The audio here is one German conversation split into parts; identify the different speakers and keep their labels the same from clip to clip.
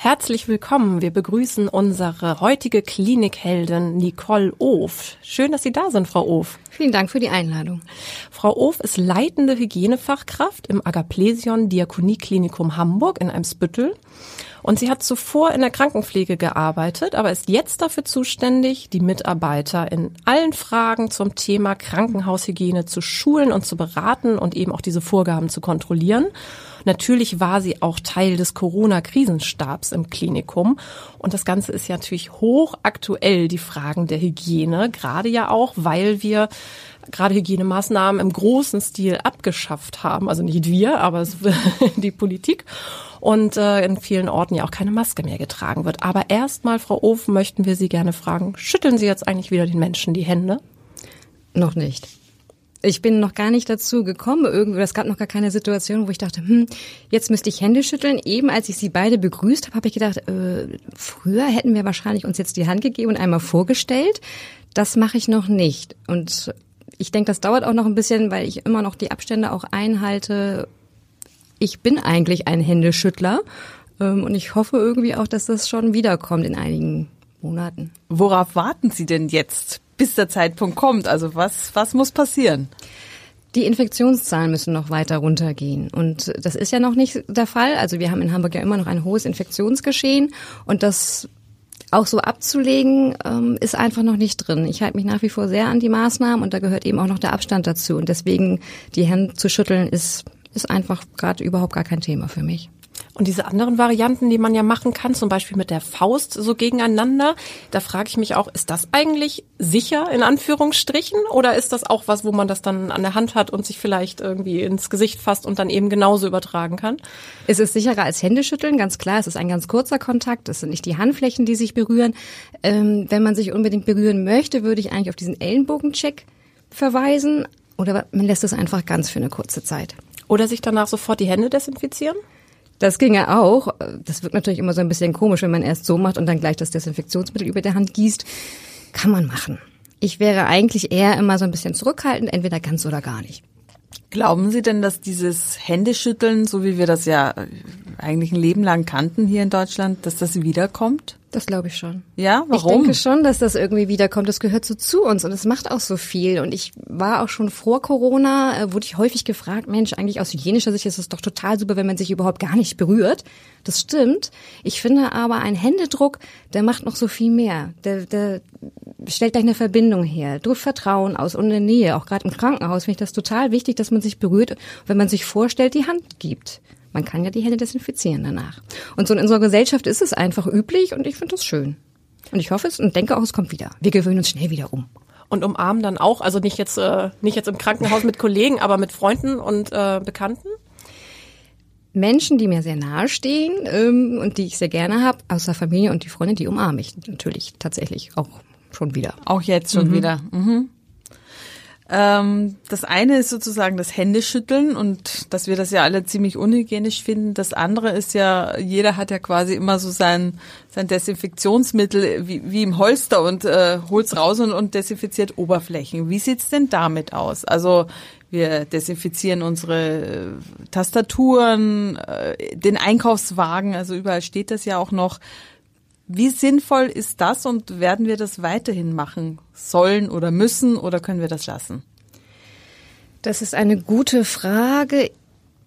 Speaker 1: Herzlich willkommen. Wir begrüßen unsere heutige Klinikheldin Nicole Of. Schön, dass Sie da sind, Frau Of.
Speaker 2: Vielen Dank für die Einladung.
Speaker 1: Frau Of ist leitende Hygienefachkraft im Agaplesion Diakonieklinikum Hamburg in Eimsbüttel. Und sie hat zuvor in der Krankenpflege gearbeitet, aber ist jetzt dafür zuständig, die Mitarbeiter in allen Fragen zum Thema Krankenhaushygiene zu schulen und zu beraten und eben auch diese Vorgaben zu kontrollieren. Natürlich war sie auch Teil des Corona-Krisenstabs im Klinikum. Und das Ganze ist ja natürlich hochaktuell, die Fragen der Hygiene, gerade ja auch, weil wir gerade Hygienemaßnahmen im großen Stil abgeschafft haben. Also nicht wir, aber die Politik. Und äh, in vielen Orten ja auch keine Maske mehr getragen wird. Aber erstmal, Frau Ofen, möchten wir Sie gerne fragen, schütteln Sie jetzt eigentlich wieder den Menschen die Hände?
Speaker 2: Noch nicht. Ich bin noch gar nicht dazu gekommen. Irgendwie, es gab noch gar keine Situation, wo ich dachte, hm, jetzt müsste ich Hände schütteln. Eben als ich sie beide begrüßt habe, habe ich gedacht, äh, früher hätten wir wahrscheinlich uns jetzt die Hand gegeben und einmal vorgestellt. Das mache ich noch nicht. Und ich denke, das dauert auch noch ein bisschen, weil ich immer noch die Abstände auch einhalte. Ich bin eigentlich ein Händeschüttler ähm, und ich hoffe irgendwie auch, dass das schon wiederkommt in einigen Monaten.
Speaker 1: Worauf warten Sie denn jetzt, bis der Zeitpunkt kommt? Also was, was muss passieren?
Speaker 2: Die Infektionszahlen müssen noch weiter runtergehen. Und das ist ja noch nicht der Fall. Also wir haben in Hamburg ja immer noch ein hohes Infektionsgeschehen. Und das auch so abzulegen, ähm, ist einfach noch nicht drin. Ich halte mich nach wie vor sehr an die Maßnahmen und da gehört eben auch noch der Abstand dazu. Und deswegen die Hände zu schütteln ist, ist einfach gerade überhaupt gar kein Thema für mich.
Speaker 1: Und diese anderen Varianten, die man ja machen kann, zum Beispiel mit der Faust so gegeneinander, da frage ich mich auch, ist das eigentlich sicher in Anführungsstrichen oder ist das auch was, wo man das dann an der Hand hat und sich vielleicht irgendwie ins Gesicht fasst und dann eben genauso übertragen kann?
Speaker 2: Es ist sicherer als Händeschütteln, ganz klar. Es ist ein ganz kurzer Kontakt. Es sind nicht die Handflächen, die sich berühren. Ähm, wenn man sich unbedingt berühren möchte, würde ich eigentlich auf diesen Ellenbogencheck verweisen oder man lässt es einfach ganz für eine kurze Zeit.
Speaker 1: Oder sich danach sofort die Hände desinfizieren?
Speaker 2: Das ginge auch. Das wird natürlich immer so ein bisschen komisch, wenn man erst so macht und dann gleich das Desinfektionsmittel über der Hand gießt. Kann man machen. Ich wäre eigentlich eher immer so ein bisschen zurückhaltend, entweder ganz oder gar nicht.
Speaker 1: Glauben Sie denn, dass dieses Händeschütteln, so wie wir das ja eigentlich ein Leben lang kannten hier in Deutschland, dass das wiederkommt?
Speaker 2: Das glaube ich schon.
Speaker 1: Ja, warum?
Speaker 2: Ich denke schon, dass das irgendwie wiederkommt. Das gehört so zu uns und es macht auch so viel. Und ich war auch schon vor Corona, äh, wurde ich häufig gefragt, Mensch, eigentlich aus hygienischer Sicht ist es doch total super, wenn man sich überhaupt gar nicht berührt. Das stimmt. Ich finde aber, ein Händedruck, der macht noch so viel mehr. Der, der stellt gleich eine Verbindung her. Durch Vertrauen aus und eine Nähe. Auch gerade im Krankenhaus finde ich das total wichtig, dass man sich berührt, wenn man sich vorstellt, die Hand gibt. Man kann ja die Hände desinfizieren danach. Und so in unserer Gesellschaft ist es einfach üblich und ich finde das schön. Und ich hoffe es und denke auch, es kommt wieder. Wir gewöhnen uns schnell wieder um.
Speaker 1: Und umarmen dann auch, also nicht jetzt, äh, nicht jetzt im Krankenhaus mit Kollegen, aber mit Freunden und äh, Bekannten?
Speaker 2: Menschen, die mir sehr nahe stehen ähm, und die ich sehr gerne habe, außer Familie und die Freunde, die umarme ich natürlich tatsächlich auch schon wieder.
Speaker 1: Auch jetzt schon mhm. wieder. Mhm. Ähm, das eine ist sozusagen das Händeschütteln und dass wir das ja alle ziemlich unhygienisch finden. Das andere ist ja, jeder hat ja quasi immer so sein, sein Desinfektionsmittel wie, wie im Holster und äh, holt's raus und, und desinfiziert Oberflächen. Wie sieht's denn damit aus? Also wir desinfizieren unsere äh, Tastaturen, äh, den Einkaufswagen, also überall steht das ja auch noch. Wie sinnvoll ist das und werden wir das weiterhin machen sollen oder müssen oder können wir das lassen?
Speaker 2: Das ist eine gute Frage.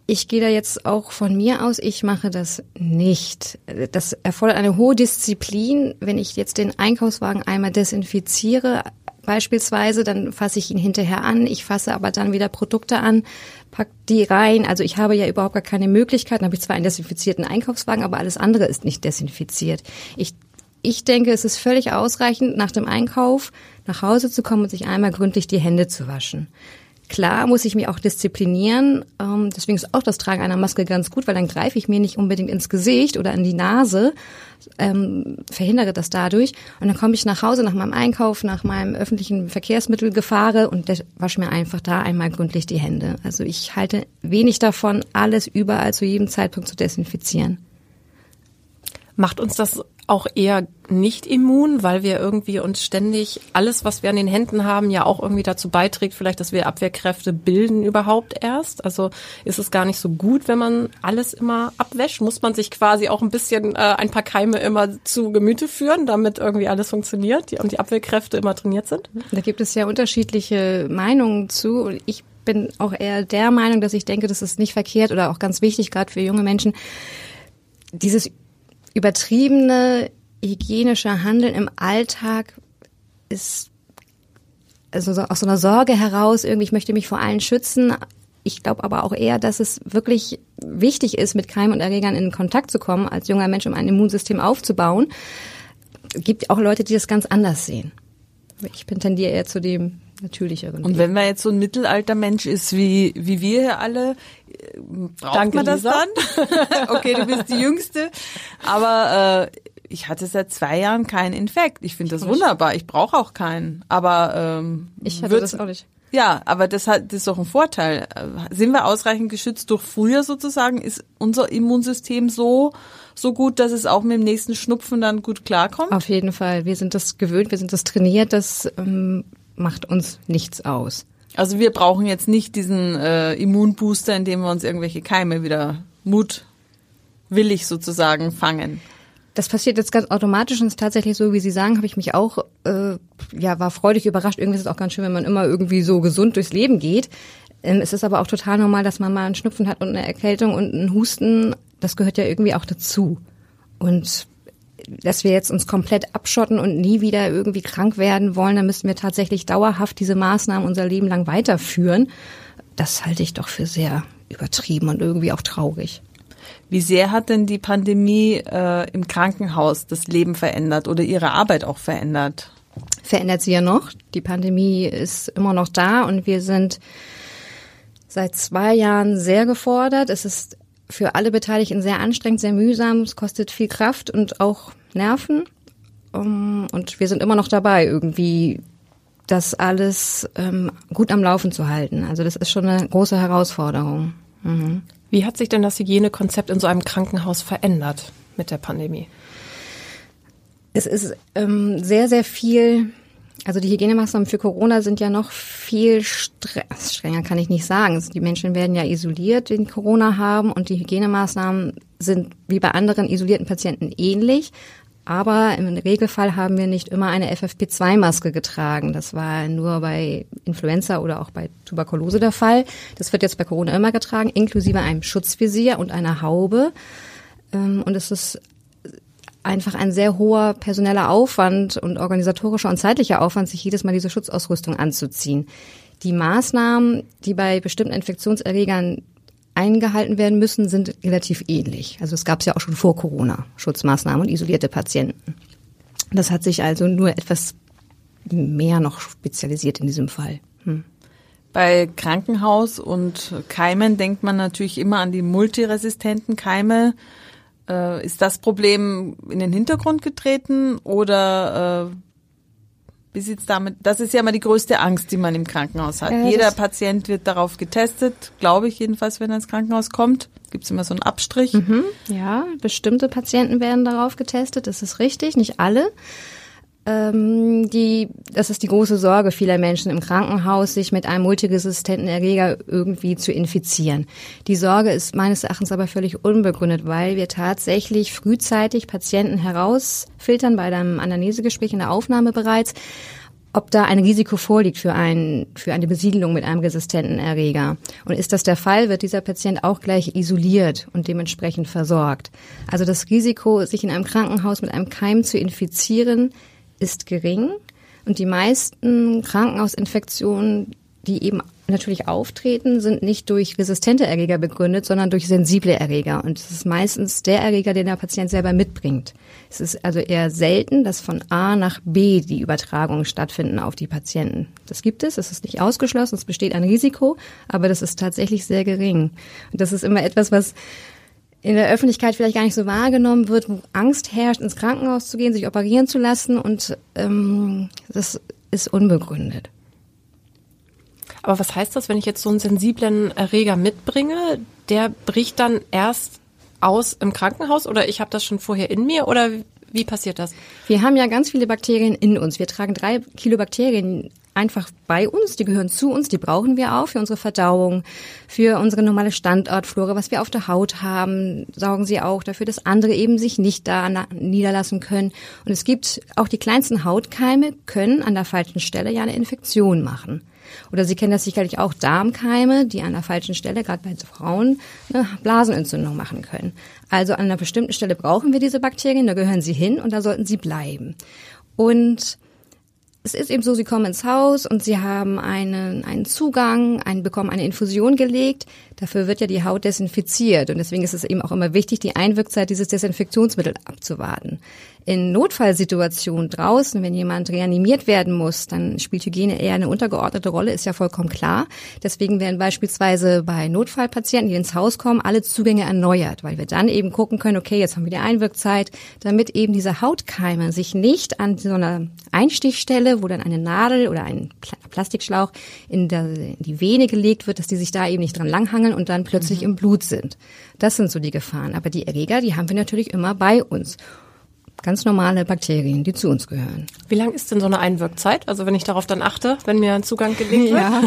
Speaker 2: Ich gehe da jetzt auch von mir aus, ich mache das nicht. Das erfordert eine hohe Disziplin. Wenn ich jetzt den Einkaufswagen einmal desinfiziere, beispielsweise, dann fasse ich ihn hinterher an. Ich fasse aber dann wieder Produkte an, pack die rein. Also ich habe ja überhaupt gar keine Möglichkeit. Dann habe ich zwar einen desinfizierten Einkaufswagen, aber alles andere ist nicht desinfiziert. Ich ich denke, es ist völlig ausreichend, nach dem Einkauf nach Hause zu kommen und sich einmal gründlich die Hände zu waschen. Klar muss ich mich auch disziplinieren. Ähm, deswegen ist auch das Tragen einer Maske ganz gut, weil dann greife ich mir nicht unbedingt ins Gesicht oder in die Nase, ähm, verhindere das dadurch. Und dann komme ich nach Hause nach meinem Einkauf, nach meinem öffentlichen Verkehrsmittel gefahre und wasche mir einfach da einmal gründlich die Hände. Also ich halte wenig davon, alles überall zu jedem Zeitpunkt zu desinfizieren.
Speaker 1: Macht uns das auch eher nicht immun, weil wir irgendwie uns ständig alles, was wir an den Händen haben, ja auch irgendwie dazu beiträgt, vielleicht, dass wir Abwehrkräfte bilden überhaupt erst. Also ist es gar nicht so gut, wenn man alles immer abwäscht. Muss man sich quasi auch ein bisschen äh, ein paar Keime immer zu Gemüte führen, damit irgendwie alles funktioniert und die Abwehrkräfte immer trainiert sind?
Speaker 2: Da gibt es ja unterschiedliche Meinungen zu. Und ich bin auch eher der Meinung, dass ich denke, das ist nicht verkehrt oder auch ganz wichtig, gerade für junge Menschen, dieses übertriebene hygienische Handeln im Alltag ist also aus so einer Sorge heraus, irgendwie, ich möchte mich vor allen schützen. Ich glaube aber auch eher, dass es wirklich wichtig ist, mit Keimen und Erregern in Kontakt zu kommen, als junger Mensch, um ein Immunsystem aufzubauen. Es gibt auch Leute, die das ganz anders sehen. Ich tendiere eher zu dem natürlicheren.
Speaker 3: Und wenn man jetzt so ein Mittelaltermensch ist wie, wie wir hier alle, braucht Danke, man das Lisa. dann? okay, du bist die Jüngste. Aber äh, ich hatte seit zwei Jahren keinen Infekt. Ich finde das wunderbar. Ich brauche auch keinen. Aber ähm,
Speaker 2: ich hatte das auch nicht.
Speaker 3: Ja, aber das hat das ist doch ein Vorteil. Sind wir ausreichend geschützt durch früher sozusagen? Ist unser Immunsystem so so gut, dass es auch mit dem nächsten Schnupfen dann gut klarkommt?
Speaker 2: Auf jeden Fall. Wir sind das gewöhnt, wir sind das trainiert. Das ähm, macht uns nichts aus.
Speaker 3: Also wir brauchen jetzt nicht diesen äh, Immunbooster, indem wir uns irgendwelche Keime wieder mutwillig sozusagen fangen.
Speaker 2: Das passiert jetzt ganz automatisch und ist tatsächlich so, wie Sie sagen, habe ich mich auch, äh, ja, war freudig überrascht. Irgendwie ist es auch ganz schön, wenn man immer irgendwie so gesund durchs Leben geht. Ähm, es ist aber auch total normal, dass man mal einen Schnupfen hat und eine Erkältung und einen Husten. Das gehört ja irgendwie auch dazu. Und dass wir jetzt uns komplett abschotten und nie wieder irgendwie krank werden wollen, dann müssen wir tatsächlich dauerhaft diese Maßnahmen unser Leben lang weiterführen. Das halte ich doch für sehr übertrieben und irgendwie auch traurig.
Speaker 3: Wie sehr hat denn die Pandemie äh, im Krankenhaus das Leben verändert oder Ihre Arbeit auch verändert?
Speaker 2: Verändert sie ja noch. Die Pandemie ist immer noch da und wir sind seit zwei Jahren sehr gefordert. Es ist für alle Beteiligten sehr anstrengend, sehr mühsam. Es kostet viel Kraft und auch Nerven. Um, und wir sind immer noch dabei, irgendwie das alles ähm, gut am Laufen zu halten. Also das ist schon eine große Herausforderung.
Speaker 1: Mhm. Wie hat sich denn das Hygienekonzept in so einem Krankenhaus verändert mit der Pandemie?
Speaker 2: Es ist ähm, sehr, sehr viel also die Hygienemaßnahmen für Corona sind ja noch viel strenger, kann ich nicht sagen. Die Menschen werden ja isoliert, die Corona haben und die Hygienemaßnahmen sind wie bei anderen isolierten Patienten ähnlich. Aber im Regelfall haben wir nicht immer eine FFP2-Maske getragen. Das war nur bei Influenza oder auch bei Tuberkulose der Fall. Das wird jetzt bei Corona immer getragen, inklusive einem Schutzvisier und einer Haube. Ähm, und es ist einfach ein sehr hoher personeller Aufwand und organisatorischer und zeitlicher Aufwand, sich jedes Mal diese Schutzausrüstung anzuziehen. Die Maßnahmen, die bei bestimmten Infektionserregern eingehalten werden müssen, sind relativ ähnlich. Also es gab es ja auch schon vor Corona, Schutzmaßnahmen und isolierte Patienten. Das hat sich also nur etwas mehr noch spezialisiert in diesem Fall. Hm.
Speaker 3: Bei Krankenhaus und Keimen denkt man natürlich immer an die multiresistenten Keime. Äh, ist das Problem in den Hintergrund getreten oder äh, wie sieht's damit? Das ist ja immer die größte Angst, die man im Krankenhaus hat. Ja, Jeder Patient wird darauf getestet, glaube ich jedenfalls, wenn er ins Krankenhaus kommt. Gibt es immer so einen Abstrich?
Speaker 2: Mhm, ja, bestimmte Patienten werden darauf getestet, das ist richtig, nicht alle. Ähm, die, das ist die große Sorge vieler Menschen im Krankenhaus, sich mit einem multiresistenten Erreger irgendwie zu infizieren. Die Sorge ist meines Erachtens aber völlig unbegründet, weil wir tatsächlich frühzeitig Patienten herausfiltern bei einem Anamnesegespräch in der Aufnahme bereits, ob da ein Risiko vorliegt für, ein, für eine Besiedelung mit einem resistenten Erreger. Und ist das der Fall, wird dieser Patient auch gleich isoliert und dementsprechend versorgt. Also das Risiko, sich in einem Krankenhaus mit einem Keim zu infizieren, ist gering und die meisten Krankenhausinfektionen die eben natürlich auftreten, sind nicht durch resistente Erreger begründet, sondern durch sensible Erreger. Und es ist meistens der Erreger, den der Patient selber mitbringt. Es ist also eher selten, dass von A nach B die Übertragungen stattfinden auf die Patienten. Das gibt es, es ist nicht ausgeschlossen, es besteht ein Risiko, aber das ist tatsächlich sehr gering. Und das ist immer etwas, was in der Öffentlichkeit vielleicht gar nicht so wahrgenommen wird, wo Angst herrscht, ins Krankenhaus zu gehen, sich operieren zu lassen und ähm, das ist unbegründet.
Speaker 1: Aber was heißt das, wenn ich jetzt so einen sensiblen Erreger mitbringe? Der bricht dann erst aus im Krankenhaus oder ich habe das schon vorher in mir oder wie passiert das?
Speaker 2: Wir haben ja ganz viele Bakterien in uns. Wir tragen drei Kilo Bakterien einfach bei uns, die gehören zu uns, die brauchen wir auch für unsere Verdauung, für unsere normale Standortflora, was wir auf der Haut haben, sorgen sie auch dafür, dass andere eben sich nicht da niederlassen können. Und es gibt auch die kleinsten Hautkeime können an der falschen Stelle ja eine Infektion machen. Oder Sie kennen das sicherlich auch Darmkeime, die an der falschen Stelle, gerade bei Frauen, eine Blasenentzündung machen können. Also an einer bestimmten Stelle brauchen wir diese Bakterien, da gehören sie hin und da sollten sie bleiben. Und es ist eben so, sie kommen ins Haus und sie haben einen, einen Zugang, einen, bekommen eine Infusion gelegt. Dafür wird ja die Haut desinfiziert und deswegen ist es eben auch immer wichtig, die Einwirkzeit dieses Desinfektionsmittels abzuwarten. In Notfallsituationen draußen, wenn jemand reanimiert werden muss, dann spielt Hygiene eher eine untergeordnete Rolle, ist ja vollkommen klar. Deswegen werden beispielsweise bei Notfallpatienten, die ins Haus kommen, alle Zugänge erneuert, weil wir dann eben gucken können, okay, jetzt haben wir die Einwirkzeit, damit eben diese Hautkeime sich nicht an so einer Einstichstelle, wo dann eine Nadel oder ein Plastikschlauch in, der, in die Vene gelegt wird, dass die sich da eben nicht dran langhangeln und dann plötzlich mhm. im Blut sind. Das sind so die Gefahren. Aber die Erreger, die haben wir natürlich immer bei uns ganz normale Bakterien, die zu uns gehören.
Speaker 1: Wie lang ist denn so eine Einwirkzeit? Also wenn ich darauf dann achte, wenn mir ein Zugang gelegt wird? Ja,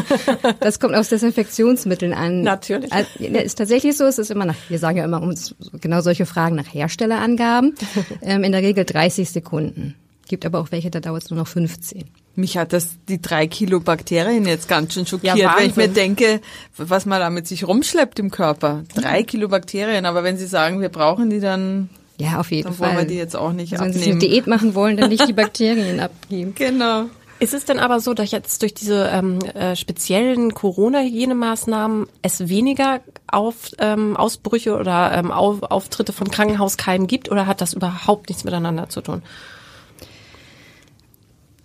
Speaker 2: das kommt aus Desinfektionsmitteln an.
Speaker 1: Natürlich.
Speaker 2: Also, ist tatsächlich so, es ist immer nach, wir sagen ja immer uns genau solche Fragen nach Herstellerangaben, ähm, in der Regel 30 Sekunden. Gibt aber auch welche, da dauert es nur noch 15.
Speaker 3: Mich hat das die drei Kilo Bakterien jetzt ganz schön schockiert, ja, wenn ich mir denke, was man da mit sich rumschleppt im Körper. Drei Kilo Bakterien, aber wenn Sie sagen, wir brauchen die dann
Speaker 2: ja, auf jeden
Speaker 3: dann
Speaker 2: Fall.
Speaker 3: wollen wir die jetzt auch nicht
Speaker 2: also
Speaker 3: abnehmen.
Speaker 2: Wenn Sie eine Diät machen wollen, dann nicht die Bakterien abgeben.
Speaker 3: Genau.
Speaker 1: Ist es denn aber so, dass jetzt durch diese ähm, äh, speziellen Corona-Hygienemaßnahmen es weniger auf, ähm, Ausbrüche oder ähm, auf, Auftritte von Krankenhauskeimen gibt oder hat das überhaupt nichts miteinander zu tun?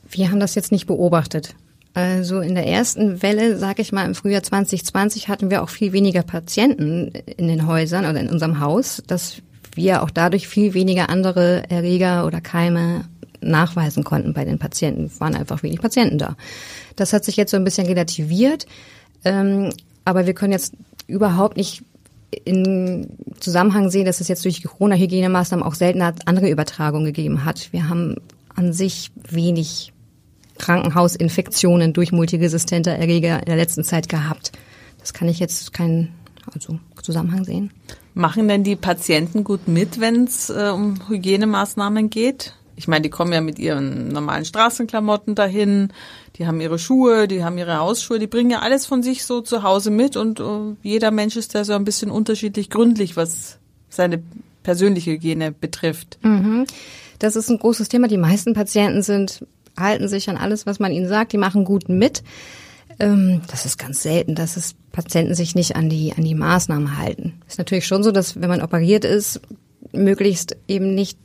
Speaker 2: Wir haben das jetzt nicht beobachtet. Also in der ersten Welle, sage ich mal, im Frühjahr 2020 hatten wir auch viel weniger Patienten in den Häusern oder in unserem Haus. Das wir auch dadurch viel weniger andere Erreger oder Keime nachweisen konnten bei den Patienten. Es waren einfach wenig Patienten da. Das hat sich jetzt so ein bisschen relativiert, ähm, aber wir können jetzt überhaupt nicht in Zusammenhang sehen, dass es jetzt durch Corona-Hygienemaßnahmen auch seltener andere Übertragungen gegeben hat. Wir haben an sich wenig Krankenhausinfektionen durch multiresistente Erreger in der letzten Zeit gehabt. Das kann ich jetzt keinen also Zusammenhang sehen.
Speaker 3: Machen denn die Patienten gut mit, wenn es äh, um Hygienemaßnahmen geht? Ich meine, die kommen ja mit ihren normalen Straßenklamotten dahin, die haben ihre Schuhe, die haben ihre Hausschuhe, die bringen ja alles von sich so zu Hause mit und uh, jeder Mensch ist da so ein bisschen unterschiedlich gründlich, was seine persönliche Hygiene betrifft.
Speaker 2: Mhm. Das ist ein großes Thema. Die meisten Patienten sind halten sich an alles, was man ihnen sagt, die machen gut mit. Ähm, das ist ganz selten, dass es Patienten sich nicht an die, an die Maßnahmen halten. Ist natürlich schon so, dass wenn man operiert ist, möglichst eben nicht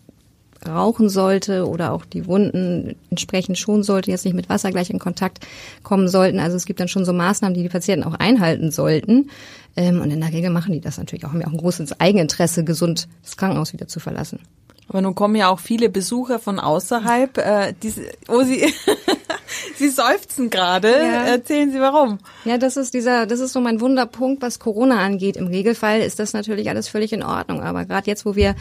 Speaker 2: rauchen sollte oder auch die Wunden entsprechend schonen sollte, jetzt nicht mit Wasser gleich in Kontakt kommen sollten. Also es gibt dann schon so Maßnahmen, die die Patienten auch einhalten sollten. Ähm, und in der Regel machen die das natürlich auch, haben ja auch ein großes Eigeninteresse, gesund das Krankenhaus wieder zu verlassen.
Speaker 3: Aber nun kommen ja auch viele Besucher von außerhalb, äh, die, oh, sie, sie seufzen gerade. Ja. Erzählen Sie warum?
Speaker 2: Ja, das ist dieser, das ist so mein Wunderpunkt, was Corona angeht. Im Regelfall ist das natürlich alles völlig in Ordnung. Aber gerade jetzt, wo wir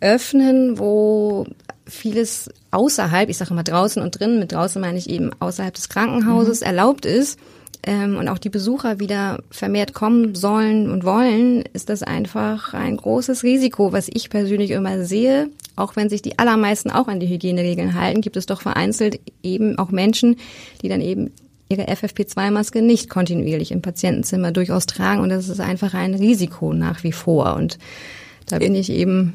Speaker 2: öffnen, wo vieles außerhalb, ich sage immer draußen und drinnen, mit draußen meine ich eben außerhalb des Krankenhauses mhm. erlaubt ist, ähm, und auch die Besucher wieder vermehrt kommen sollen und wollen, ist das einfach ein großes Risiko, was ich persönlich immer sehe. Auch wenn sich die allermeisten auch an die Hygieneregeln halten, gibt es doch vereinzelt eben auch Menschen, die dann eben ihre FFP2-Maske nicht kontinuierlich im Patientenzimmer durchaus tragen. Und das ist einfach ein Risiko nach wie vor. Und da bin ich eben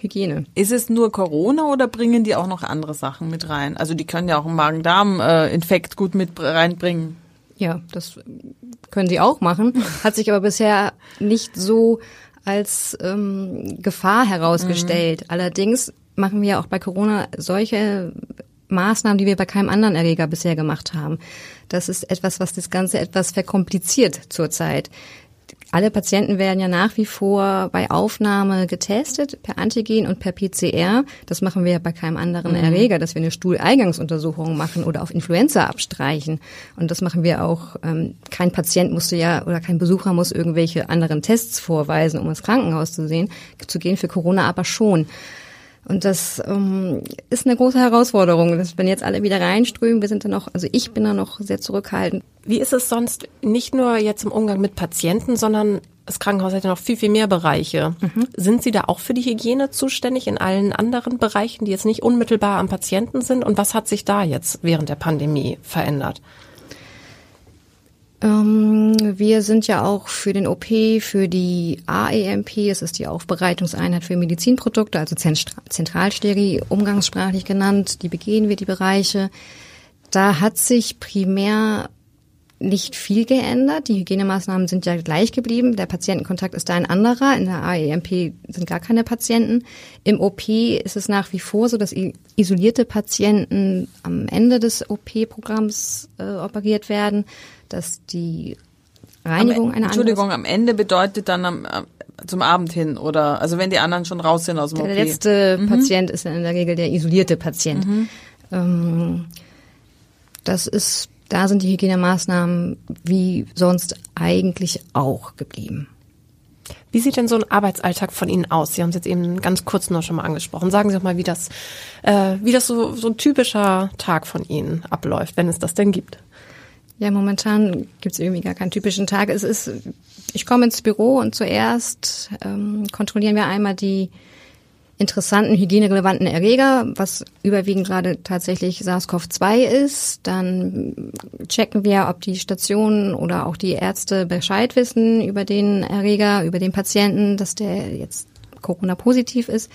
Speaker 2: Hygiene.
Speaker 3: Ist es nur Corona oder bringen die auch noch andere Sachen mit rein? Also die können ja auch einen Magen-Darm-Infekt gut mit reinbringen.
Speaker 2: Ja, das können sie auch machen, hat sich aber bisher nicht so als ähm, Gefahr herausgestellt. Mhm. Allerdings machen wir auch bei Corona solche Maßnahmen, die wir bei keinem anderen Erreger bisher gemacht haben. Das ist etwas, was das Ganze etwas verkompliziert zurzeit. Alle Patienten werden ja nach wie vor bei Aufnahme getestet per Antigen und per PCR. Das machen wir ja bei keinem anderen mhm. Erreger, dass wir eine Stuhleingangsuntersuchung machen oder auf Influenza abstreichen. Und das machen wir auch. Ähm, kein Patient musste ja oder kein Besucher muss irgendwelche anderen Tests vorweisen, um ins Krankenhaus zu sehen, zu gehen. Für Corona aber schon. Und das ähm, ist eine große Herausforderung, dass wenn jetzt alle wieder reinströmen, wir sind dann noch, also ich bin da noch sehr zurückhaltend.
Speaker 1: Wie ist es sonst nicht nur jetzt im Umgang mit Patienten, sondern das Krankenhaus hat ja noch viel, viel mehr Bereiche. Mhm. Sind Sie da auch für die Hygiene zuständig in allen anderen Bereichen, die jetzt nicht unmittelbar am Patienten sind? Und was hat sich da jetzt während der Pandemie verändert?
Speaker 2: Ähm, wir sind ja auch für den OP, für die AEMP, es ist die Aufbereitungseinheit für Medizinprodukte, also Zentralsteri, umgangssprachlich genannt, die begehen wir die Bereiche. Da hat sich primär nicht viel geändert. Die Hygienemaßnahmen sind ja gleich geblieben. Der Patientenkontakt ist da ein anderer. In der AEMP sind gar keine Patienten. Im OP ist es nach wie vor so, dass isolierte Patienten am Ende des OP-Programms äh, operiert werden dass die Reinigung
Speaker 3: am, einer Entschuldigung, am Ende bedeutet dann am, zum Abend hin oder also wenn die anderen schon raus sind aus dem
Speaker 2: Der OP. letzte mhm. Patient ist in der Regel der isolierte Patient. Mhm. Ähm, das ist, da sind die Hygienemaßnahmen wie sonst eigentlich auch geblieben.
Speaker 1: Wie sieht denn so ein Arbeitsalltag von Ihnen aus? Sie haben es jetzt eben ganz kurz noch schon mal angesprochen. Sagen Sie doch mal, wie das, äh, wie das so, so ein typischer Tag von Ihnen abläuft, wenn es das denn gibt.
Speaker 2: Ja, momentan gibt's irgendwie gar keinen typischen Tag. Es ist, ich komme ins Büro und zuerst ähm, kontrollieren wir einmal die interessanten hygienerelevanten Erreger, was überwiegend gerade tatsächlich SARS-CoV-2 ist. Dann checken wir, ob die Stationen oder auch die Ärzte Bescheid wissen über den Erreger, über den Patienten, dass der jetzt Corona-positiv ist.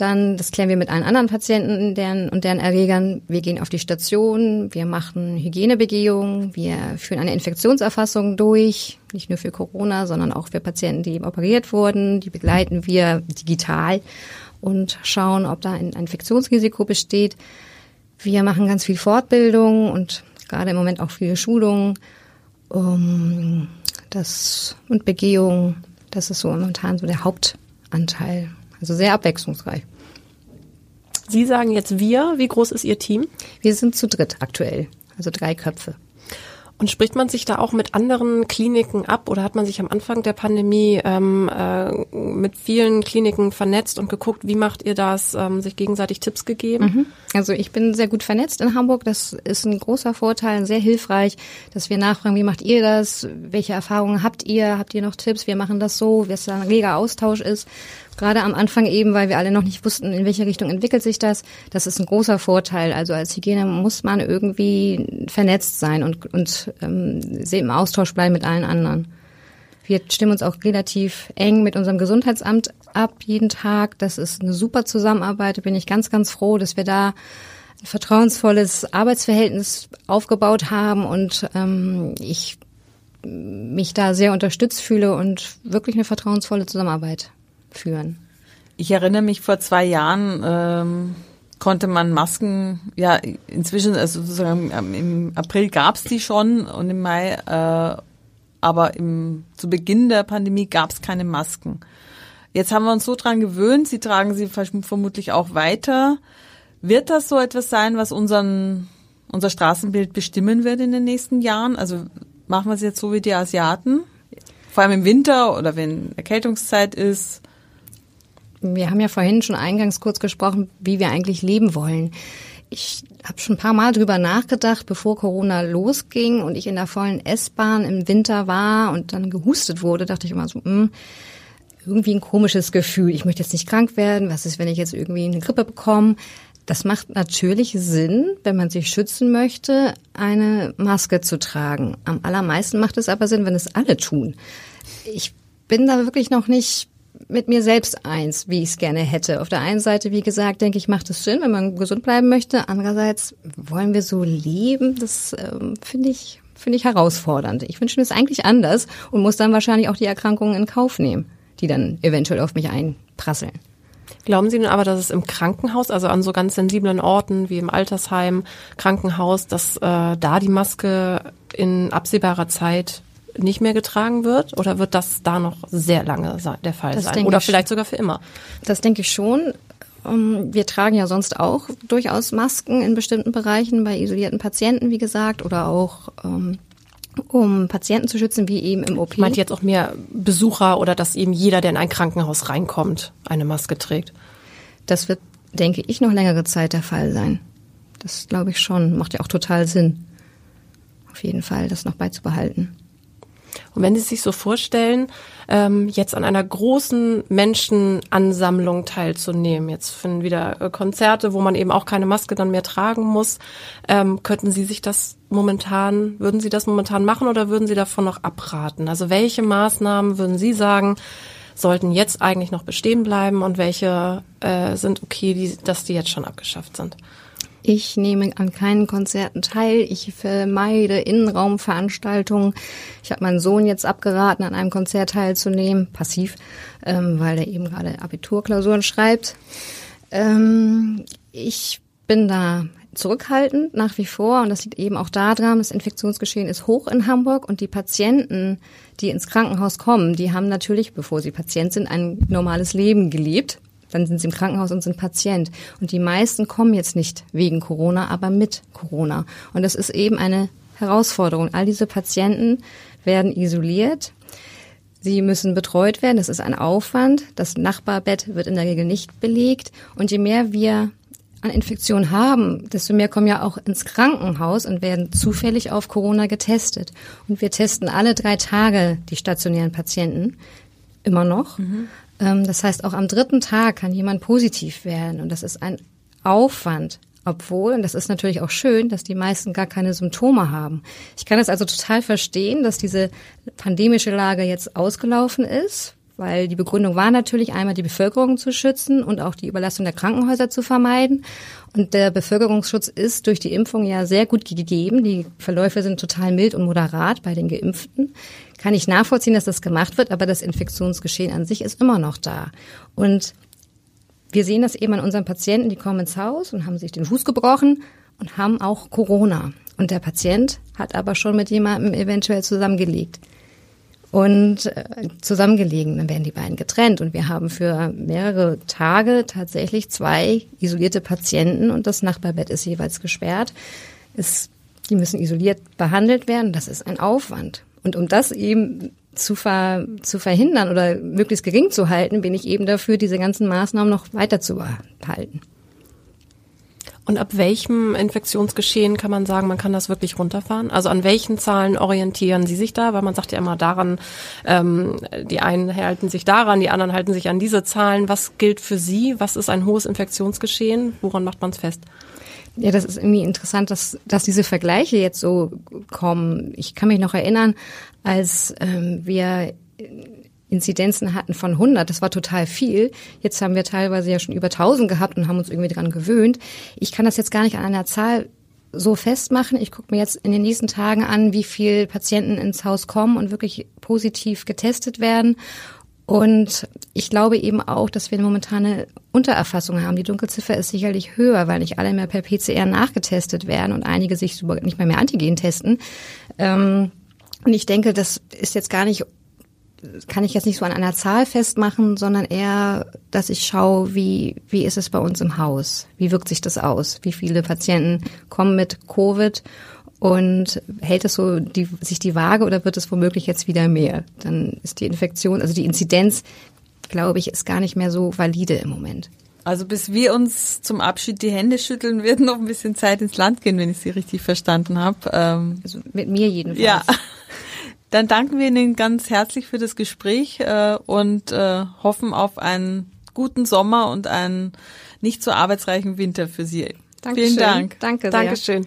Speaker 2: Dann, das klären wir mit allen anderen Patienten deren, und deren Erregern. Wir gehen auf die Station, wir machen Hygienebegehungen, wir führen eine Infektionserfassung durch, nicht nur für Corona, sondern auch für Patienten, die operiert wurden. Die begleiten wir digital und schauen, ob da ein Infektionsrisiko besteht. Wir machen ganz viel Fortbildung und gerade im Moment auch viele Schulungen um, das, und Begehungen. Das ist so momentan so der Hauptanteil also sehr abwechslungsreich.
Speaker 1: Sie sagen jetzt wir. Wie groß ist Ihr Team?
Speaker 2: Wir sind zu dritt aktuell, also drei Köpfe.
Speaker 1: Und spricht man sich da auch mit anderen Kliniken ab oder hat man sich am Anfang der Pandemie ähm, äh, mit vielen Kliniken vernetzt und geguckt, wie macht ihr das, ähm, sich gegenseitig Tipps gegeben? Mhm.
Speaker 2: Also ich bin sehr gut vernetzt in Hamburg. Das ist ein großer Vorteil, sehr hilfreich, dass wir nachfragen, wie macht ihr das? Welche Erfahrungen habt ihr? Habt ihr noch Tipps? Wir machen das so, wie es ein reger Austausch ist. Gerade am Anfang eben, weil wir alle noch nicht wussten, in welche Richtung entwickelt sich das. Das ist ein großer Vorteil. Also als Hygiene muss man irgendwie vernetzt sein und, und ähm, im Austausch bleiben mit allen anderen. Wir stimmen uns auch relativ eng mit unserem Gesundheitsamt ab jeden Tag. Das ist eine super Zusammenarbeit. Da bin ich ganz, ganz froh, dass wir da ein vertrauensvolles Arbeitsverhältnis aufgebaut haben und ähm, ich mich da sehr unterstützt fühle und wirklich eine vertrauensvolle Zusammenarbeit führen.
Speaker 3: Ich erinnere mich vor zwei Jahren ähm, konnte man Masken, ja inzwischen, also sozusagen im April gab's die schon und im Mai, äh, aber im, zu Beginn der Pandemie gab's keine Masken. Jetzt haben wir uns so dran gewöhnt, sie tragen sie vermutlich auch weiter. Wird das so etwas sein, was unseren, unser Straßenbild bestimmen wird in den nächsten Jahren? Also machen wir es jetzt so wie die Asiaten? Vor allem im Winter oder wenn Erkältungszeit ist?
Speaker 2: Wir haben ja vorhin schon eingangs kurz gesprochen, wie wir eigentlich leben wollen. Ich habe schon ein paar Mal drüber nachgedacht, bevor Corona losging und ich in der vollen S-Bahn im Winter war und dann gehustet wurde, dachte ich immer so, mh, hm, irgendwie ein komisches Gefühl. Ich möchte jetzt nicht krank werden. Was ist, wenn ich jetzt irgendwie eine Grippe bekomme? Das macht natürlich Sinn, wenn man sich schützen möchte, eine Maske zu tragen. Am allermeisten macht es aber Sinn, wenn es alle tun. Ich bin da wirklich noch nicht mit mir selbst eins, wie ich es gerne hätte. Auf der einen Seite, wie gesagt, denke ich, macht es Sinn, wenn man gesund bleiben möchte. Andererseits wollen wir so leben. Das ähm, finde ich finde ich herausfordernd. Ich wünsche mir es eigentlich anders und muss dann wahrscheinlich auch die Erkrankungen in Kauf nehmen, die dann eventuell auf mich einprasseln.
Speaker 1: Glauben Sie denn aber, dass es im Krankenhaus, also an so ganz sensiblen Orten wie im Altersheim, Krankenhaus, dass äh, da die Maske in absehbarer Zeit nicht mehr getragen wird? Oder wird das da noch sehr lange der Fall das sein? Oder vielleicht sogar für immer?
Speaker 2: Das denke ich schon. Ähm, wir tragen ja sonst auch durchaus Masken in bestimmten Bereichen bei isolierten Patienten, wie gesagt, oder auch ähm, um Patienten zu schützen, wie eben im OP.
Speaker 1: Ich meinte jetzt auch mehr Besucher oder dass eben jeder, der in ein Krankenhaus reinkommt, eine Maske trägt.
Speaker 2: Das wird, denke ich, noch längere Zeit der Fall sein. Das glaube ich schon. Macht ja auch total Sinn. Auf jeden Fall, das noch beizubehalten.
Speaker 1: Und wenn Sie sich so vorstellen, ähm, jetzt an einer großen Menschenansammlung teilzunehmen, jetzt finden wieder äh, Konzerte, wo man eben auch keine Maske dann mehr tragen muss, ähm, könnten Sie sich das momentan, würden Sie das momentan machen oder würden Sie davon noch abraten? Also welche Maßnahmen würden Sie sagen, sollten jetzt eigentlich noch bestehen bleiben und welche äh, sind okay, die, dass die jetzt schon abgeschafft sind?
Speaker 2: Ich nehme an keinen Konzerten teil. Ich vermeide Innenraumveranstaltungen. Ich habe meinen Sohn jetzt abgeraten, an einem Konzert teilzunehmen, passiv, ähm, weil er eben gerade Abiturklausuren schreibt. Ähm, ich bin da zurückhaltend nach wie vor und das liegt eben auch daran, das Infektionsgeschehen ist hoch in Hamburg und die Patienten, die ins Krankenhaus kommen, die haben natürlich, bevor sie Patient sind, ein normales Leben gelebt dann sind sie im Krankenhaus und sind Patient. Und die meisten kommen jetzt nicht wegen Corona, aber mit Corona. Und das ist eben eine Herausforderung. All diese Patienten werden isoliert. Sie müssen betreut werden. Das ist ein Aufwand. Das Nachbarbett wird in der Regel nicht belegt. Und je mehr wir an Infektionen haben, desto mehr kommen ja auch ins Krankenhaus und werden zufällig auf Corona getestet. Und wir testen alle drei Tage die stationären Patienten immer noch. Mhm. Ähm, das heißt, auch am dritten Tag kann jemand positiv werden und das ist ein Aufwand. Obwohl, und das ist natürlich auch schön, dass die meisten gar keine Symptome haben. Ich kann es also total verstehen, dass diese pandemische Lage jetzt ausgelaufen ist, weil die Begründung war natürlich einmal die Bevölkerung zu schützen und auch die Überlastung der Krankenhäuser zu vermeiden. Und der Bevölkerungsschutz ist durch die Impfung ja sehr gut gegeben. Die Verläufe sind total mild und moderat bei den Geimpften kann ich nachvollziehen, dass das gemacht wird, aber das Infektionsgeschehen an sich ist immer noch da. Und wir sehen das eben an unseren Patienten, die kommen ins Haus und haben sich den Fuß gebrochen und haben auch Corona. Und der Patient hat aber schon mit jemandem eventuell zusammengelegt und äh, zusammengelegen. Dann werden die beiden getrennt und wir haben für mehrere Tage tatsächlich zwei isolierte Patienten und das Nachbarbett ist jeweils gesperrt. Es, die müssen isoliert behandelt werden. Das ist ein Aufwand. Und um das eben zu, ver, zu verhindern oder möglichst gering zu halten, bin ich eben dafür, diese ganzen Maßnahmen noch weiter zu behalten.
Speaker 1: Und ab welchem Infektionsgeschehen kann man sagen, man kann das wirklich runterfahren? Also an welchen Zahlen orientieren Sie sich da? Weil man sagt ja immer daran, ähm, die einen halten sich daran, die anderen halten sich an diese Zahlen. Was gilt für Sie? Was ist ein hohes Infektionsgeschehen? Woran macht man es fest?
Speaker 2: Ja, das ist irgendwie interessant, dass, dass diese Vergleiche jetzt so kommen. Ich kann mich noch erinnern, als ähm, wir Inzidenzen hatten von 100, das war total viel. Jetzt haben wir teilweise ja schon über 1000 gehabt und haben uns irgendwie dran gewöhnt. Ich kann das jetzt gar nicht an einer Zahl so festmachen. Ich gucke mir jetzt in den nächsten Tagen an, wie viel Patienten ins Haus kommen und wirklich positiv getestet werden und ich glaube eben auch, dass wir eine momentane Untererfassung haben. Die Dunkelziffer ist sicherlich höher, weil nicht alle mehr per PCR nachgetestet werden und einige sich nicht mehr mehr Antigen testen. Ähm, und ich denke, das ist jetzt gar nicht, kann ich jetzt nicht so an einer Zahl festmachen, sondern eher, dass ich schaue, wie, wie ist es bei uns im Haus? Wie wirkt sich das aus? Wie viele Patienten kommen mit Covid? Und hält es so die, sich die Waage oder wird es womöglich jetzt wieder mehr? Dann ist die Infektion, also die Inzidenz, glaube ich, ist gar nicht mehr so valide im Moment.
Speaker 3: Also bis wir uns zum Abschied die Hände schütteln, wird noch ein bisschen Zeit ins Land gehen, wenn ich Sie richtig verstanden habe.
Speaker 2: Ähm, also mit mir jedenfalls.
Speaker 3: Ja. Dann danken wir Ihnen ganz herzlich für das Gespräch äh, und äh, hoffen auf einen guten Sommer und einen nicht so arbeitsreichen Winter für Sie.
Speaker 2: Dankeschön.
Speaker 3: Vielen Dank.
Speaker 2: Danke sehr.
Speaker 1: Dankeschön.